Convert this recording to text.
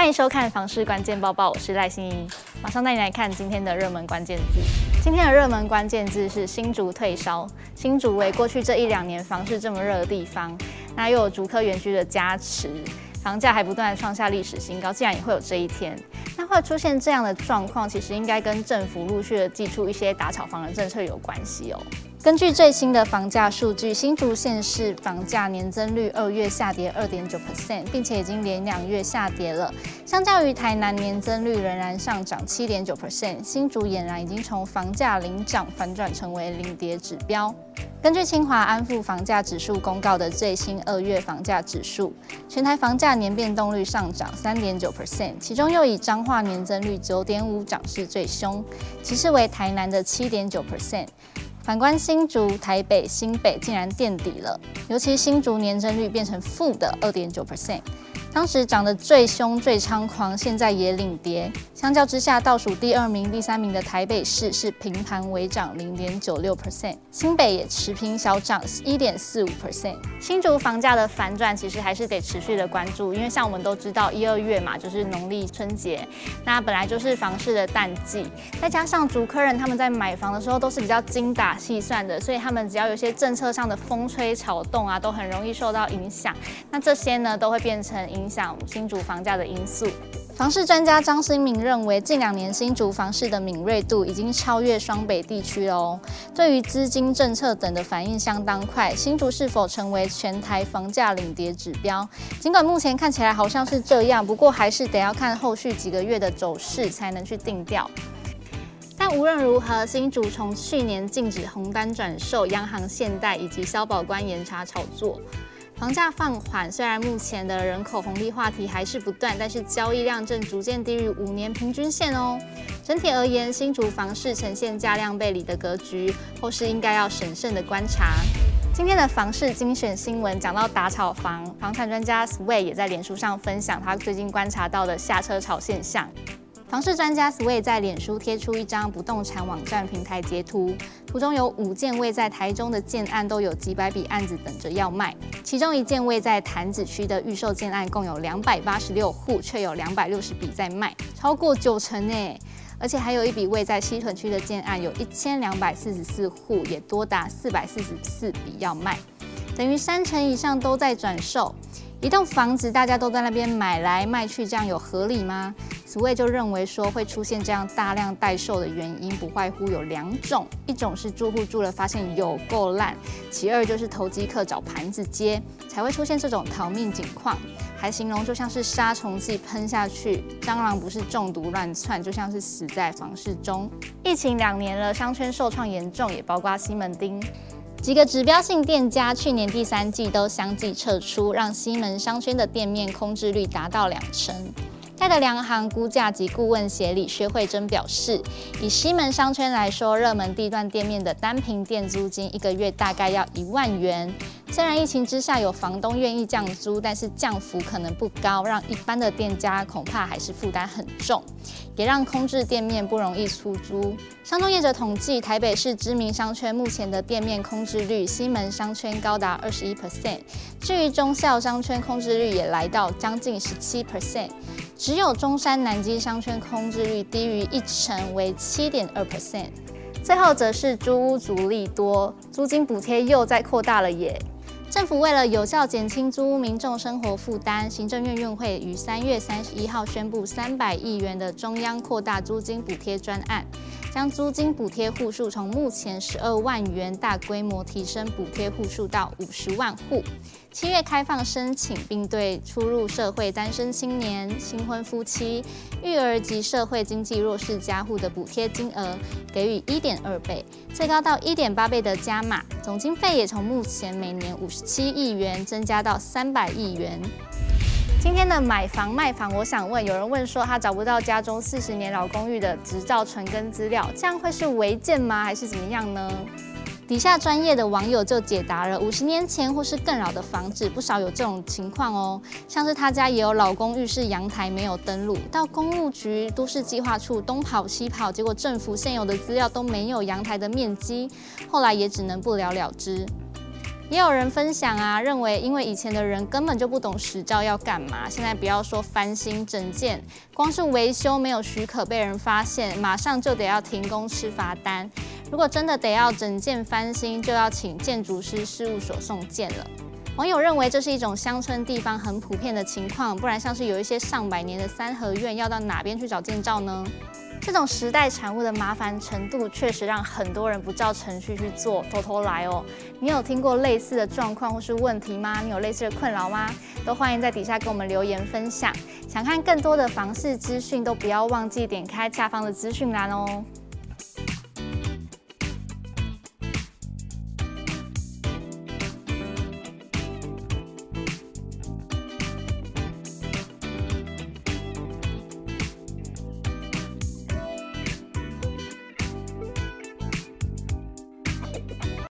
欢迎收看房市关键报报，我是赖欣怡，马上带你来看今天的热门关键字。今天的热门关键字是新竹退烧。新竹为过去这一两年房市这么热的地方，那又有竹科园区的加持，房价还不断创下历史新高，竟然也会有这一天。那会出现这样的状况，其实应该跟政府陆续的祭出一些打炒房的政策有关系哦。根据最新的房价数据，新竹县市房价年增率二月下跌二点九 percent，并且已经连两月下跌了。相较于台南年增率仍然上涨七点九 percent，新竹俨然已经从房价领涨反转成为领跌指标。根据清华安富房价指数公告的最新二月房价指数，全台房价年变动率上涨三点九 percent，其中又以彰化年增率九点五涨势最凶，其次为台南的七点九 percent。反观新竹、台北、新北竟然垫底了，尤其新竹年增率变成负的二点九 percent。当时涨得最凶、最猖狂，现在也领跌。相较之下，倒数第二名、第三名的台北市是平盘微涨零点九六 percent，新北也持平小涨一点四五 percent。新竹房价的反转其实还是得持续的关注，因为像我们都知道，一二月嘛就是农历春节，那本来就是房市的淡季，再加上竹科人他们在买房的时候都是比较精打细算的，所以他们只要有些政策上的风吹草动啊，都很容易受到影响。那这些呢，都会变成影响新竹房价的因素。房市专家张新明认为，近两年新竹房市的敏锐度已经超越双北地区了哦。对于资金政策等的反应相当快，新竹是否成为全台房价领跌指标？尽管目前看起来好像是这样，不过还是得要看后续几个月的走势才能去定调。但无论如何，新竹从去年禁止红单转售、央行限贷以及消保官严查炒作。房价放缓，虽然目前的人口红利话题还是不断，但是交易量正逐渐低于五年平均线哦。整体而言，新竹房市呈现价量背离的格局，后市应该要审慎的观察。今天的房市精选新闻讲到打炒房，房产专家 Sway 也在脸书上分享他最近观察到的下车潮现象。房市专家 Sway 在脸书贴出一张不动产网站平台截图，图中有五件位在台中的建案，都有几百笔案子等着要卖。其中一件位在潭子区的预售建案，共有两百八十六户，却有两百六十笔在卖，超过九成诶。而且还有一笔位在西屯区的建案，有一千两百四十四户，也多达四百四十四笔要卖，等于三成以上都在转售。一栋房子大家都在那边买来卖去，这样有合理吗？Sway 就认为说，会出现这样大量待售的原因不外乎有两种，一种是住户住了发现有够烂，其二就是投机客找盘子接，才会出现这种逃命景况。还形容就像是杀虫剂喷下去，蟑螂不是中毒乱窜，就像是死在房市中。疫情两年了，商圈受创严重，也包括西门町几个指标性店家，去年第三季都相继撤出，让西门商圈的店面空置率达到两成。泰德良行估价及顾问协理薛慧珍表示，以西门商圈来说，热门地段店面的单坪店租金一个月大概要一万元。虽然疫情之下有房东愿意降租，但是降幅可能不高，让一般的店家恐怕还是负担很重，也让空置店面不容易出租。商中业者统计，台北市知名商圈目前的店面空置率，西门商圈高达二十一 percent，至于忠孝商圈空置率也来到将近十七 percent。只有中山南京商圈空置率低于一成，为七点二 percent。最后则是租屋族利多，租金补贴又在扩大了耶！政府为了有效减轻租屋民众生活负担，行政院院会于三月三十一号宣布三百亿元的中央扩大租金补贴专案。将租金补贴户数从目前十二万元大规模提升补贴户数到五十万户，七月开放申请，并对初入社会单身青年、新婚夫妻、育儿及社会经济弱势家户的补贴金额给予一点二倍，最高到一点八倍的加码，总经费也从目前每年五十七亿元增加到三百亿元。今天的买房卖房，我想问，有人问说他找不到家中四十年老公寓的执照存根资料，这样会是违建吗？还是怎么样呢？底下专业的网友就解答了：五十年前或是更老的房子，不少有这种情况哦。像是他家也有老公寓是阳台没有登录，到公务局、都市计划处东跑西跑，结果政府现有的资料都没有阳台的面积，后来也只能不了了之。也有人分享啊，认为因为以前的人根本就不懂使照要干嘛，现在不要说翻新整建，光是维修没有许可被人发现，马上就得要停工吃罚单。如果真的得要整件翻新，就要请建筑师事务所送件了。网友认为这是一种乡村地方很普遍的情况，不然像是有一些上百年的三合院，要到哪边去找建照呢？这种时代产物的麻烦程度，确实让很多人不照程序去做，偷偷来哦。你有听过类似的状况或是问题吗？你有类似的困扰吗？都欢迎在底下给我们留言分享。想看更多的房事资讯，都不要忘记点开下方的资讯栏哦。